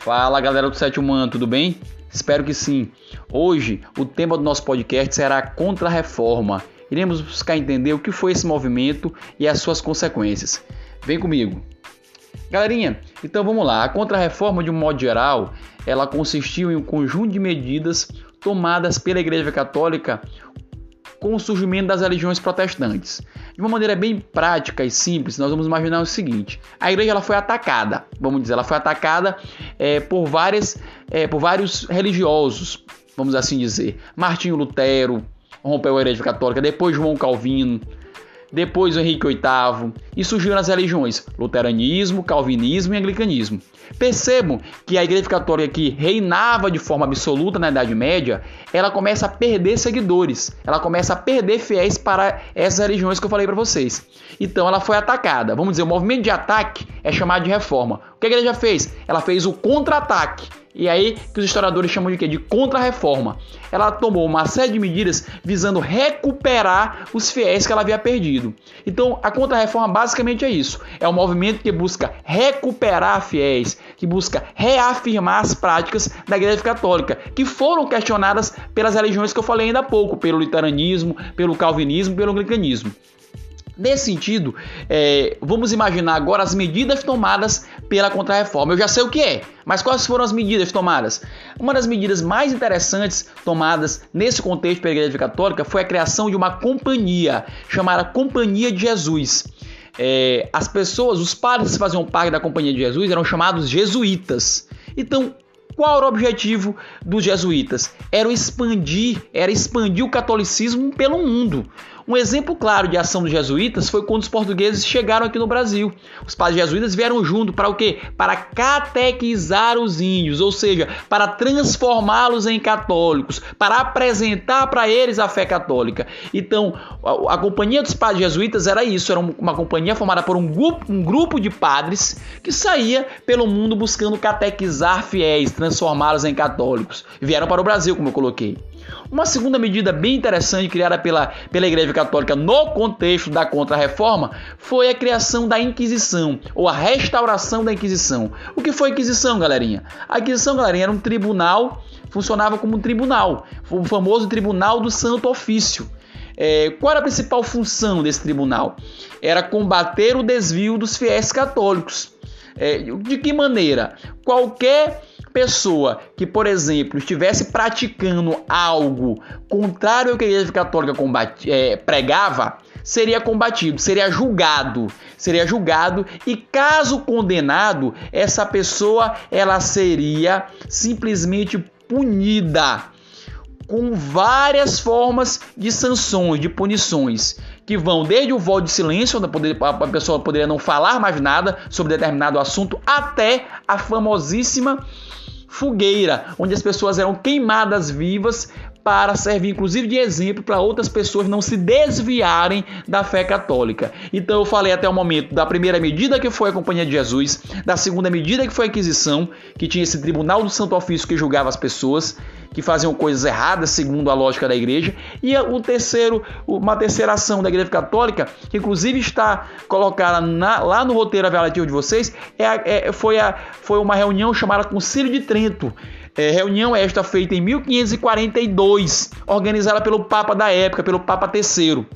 Fala galera do Sétimo Ano, tudo bem? Espero que sim. Hoje o tema do nosso podcast será Contra-Reforma. Iremos buscar entender o que foi esse movimento e as suas consequências. Vem comigo. Galerinha, então vamos lá. A Contra-Reforma, de um modo geral, ela consistiu em um conjunto de medidas tomadas pela Igreja Católica com o surgimento das religiões protestantes. De uma maneira bem prática e simples, nós vamos imaginar o seguinte: a igreja ela foi atacada, vamos dizer, ela foi atacada é, por, várias, é, por vários religiosos, vamos assim dizer. Martinho Lutero rompeu a igreja católica, depois João Calvino, depois Henrique VIII, e surgiram as religiões luteranismo, calvinismo e anglicanismo. Percebam que a Igreja Católica que reinava de forma absoluta na Idade Média, ela começa a perder seguidores, ela começa a perder fiéis para essas religiões que eu falei para vocês. Então ela foi atacada. Vamos dizer, o movimento de ataque é chamado de reforma. O que a igreja fez? Ela fez o contra-ataque. E aí que os historiadores chamam de quê? De contra-reforma. Ela tomou uma série de medidas visando recuperar os fiéis que ela havia perdido. Então, a contra-reforma basicamente é isso. É um movimento que busca recuperar fiéis, que busca reafirmar as práticas da Igreja Católica, que foram questionadas pelas religiões que eu falei ainda há pouco, pelo luteranismo, pelo calvinismo, pelo anglicanismo. Nesse sentido, é, vamos imaginar agora as medidas tomadas pela Contra-Reforma. Eu já sei o que é, mas quais foram as medidas tomadas? Uma das medidas mais interessantes tomadas nesse contexto pela Igreja Católica foi a criação de uma companhia chamada Companhia de Jesus. É, as pessoas, os padres que faziam parte da Companhia de Jesus eram chamados jesuítas. Então, qual era o objetivo dos jesuítas? Era expandir, era expandir o catolicismo pelo mundo. Um exemplo claro de ação dos jesuítas foi quando os portugueses chegaram aqui no Brasil. Os padres jesuítas vieram junto para o quê? Para catequizar os índios, ou seja, para transformá-los em católicos, para apresentar para eles a fé católica. Então, a, a, companhia dos padres jesuítas era isso, era uma companhia formada por um grupo, um grupo de padres que saía pelo mundo buscando catequizar fiéis, transformá-los em católicos. Vieram para o Brasil, como eu coloquei. Uma segunda medida bem interessante criada pela, pela Igreja Católica no contexto da Contra-Reforma foi a criação da Inquisição, ou a restauração da Inquisição. O que foi a Inquisição, galerinha? A Inquisição, galerinha, era um tribunal, funcionava como um tribunal, o famoso Tribunal do Santo Ofício. É, qual era a principal função desse tribunal? Era combater o desvio dos fiéis católicos. É, de que maneira? Qualquer pessoa que, por exemplo, estivesse praticando algo contrário ao que a Igreja Católica combate, é, pregava, seria combatido, seria julgado, seria julgado e caso condenado, essa pessoa ela seria simplesmente punida com várias formas de sanções, de punições, que vão desde o voto de silêncio, onde a pessoa poderia não falar mais nada sobre determinado assunto, até a famosíssima fogueira, onde as pessoas eram queimadas vivas para servir inclusive de exemplo para outras pessoas não se desviarem da fé católica. Então eu falei até o momento da primeira medida que foi a Companhia de Jesus, da segunda medida que foi a Inquisição, que tinha esse tribunal do Santo Ofício que julgava as pessoas que faziam coisas erradas segundo a lógica da igreja, e o terceiro, uma terceira ação da Igreja Católica, que inclusive está colocada na, lá no roteiro aviativo de vocês, é, é, foi, a, foi uma reunião chamada Concílio de Trento, é, reunião esta feita em 1542, organizada pelo Papa da época, pelo Papa III.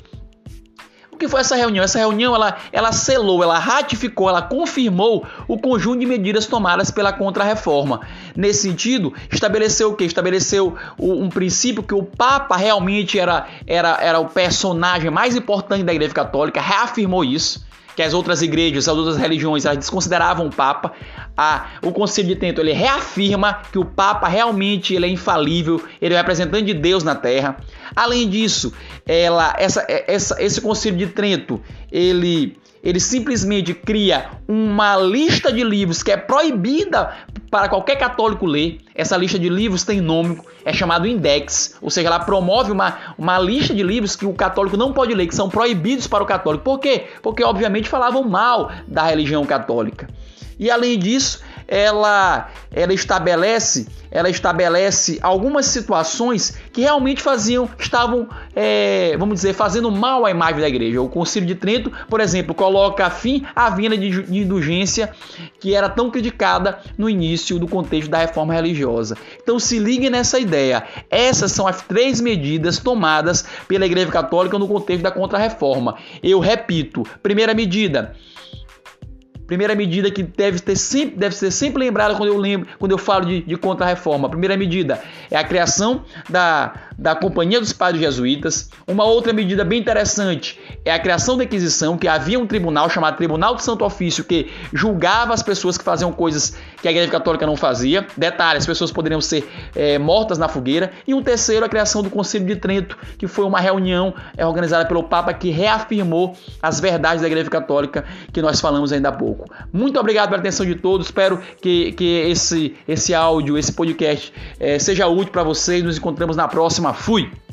O que foi essa reunião? Essa reunião ela, ela selou, ela ratificou, ela confirmou o conjunto de medidas tomadas pela Contra-Reforma. Nesse sentido, estabeleceu o quê? Estabeleceu um princípio que o Papa realmente era, era, era o personagem mais importante da Igreja Católica, reafirmou isso que as outras igrejas, as outras religiões, elas desconsideravam o Papa. A, o Concílio de Trento ele reafirma que o Papa realmente ele é infalível, ele é o representante de Deus na Terra. Além disso, ela, essa, essa, esse Concílio de Trento ele ele simplesmente cria uma lista de livros que é proibida para qualquer católico ler. Essa lista de livros tem nome, é chamado Index, ou seja, ela promove uma, uma lista de livros que o católico não pode ler, que são proibidos para o católico. Por quê? Porque, obviamente, falavam mal da religião católica. E além disso, ela, ela estabelece ela estabelece algumas situações que realmente faziam, estavam, é, vamos dizer, fazendo mal à imagem da igreja. O Concílio de Trento, por exemplo, coloca fim à vinda de indulgência que era tão criticada no início do contexto da reforma religiosa. Então se ligue nessa ideia. Essas são as três medidas tomadas pela Igreja Católica no contexto da Contra-Reforma. Eu repito, primeira medida, Primeira medida que deve, ter sempre, deve ser sempre lembrada quando eu lembro, quando eu falo de, de contra-reforma. Primeira medida é a criação da, da Companhia dos Padres Jesuítas. Uma outra medida bem interessante é a criação da Inquisição, que havia um tribunal chamado Tribunal de Santo Ofício que julgava as pessoas que faziam coisas que a Igreja Católica não fazia. Detalhe, as pessoas poderiam ser é, mortas na fogueira. E um terceiro, a criação do Conselho de Trento, que foi uma reunião é, organizada pelo Papa que reafirmou as verdades da Igreja Católica que nós falamos ainda há pouco. Muito obrigado pela atenção de todos. Espero que, que esse, esse áudio, esse podcast é, seja útil para vocês. Nos encontramos na próxima. Fui!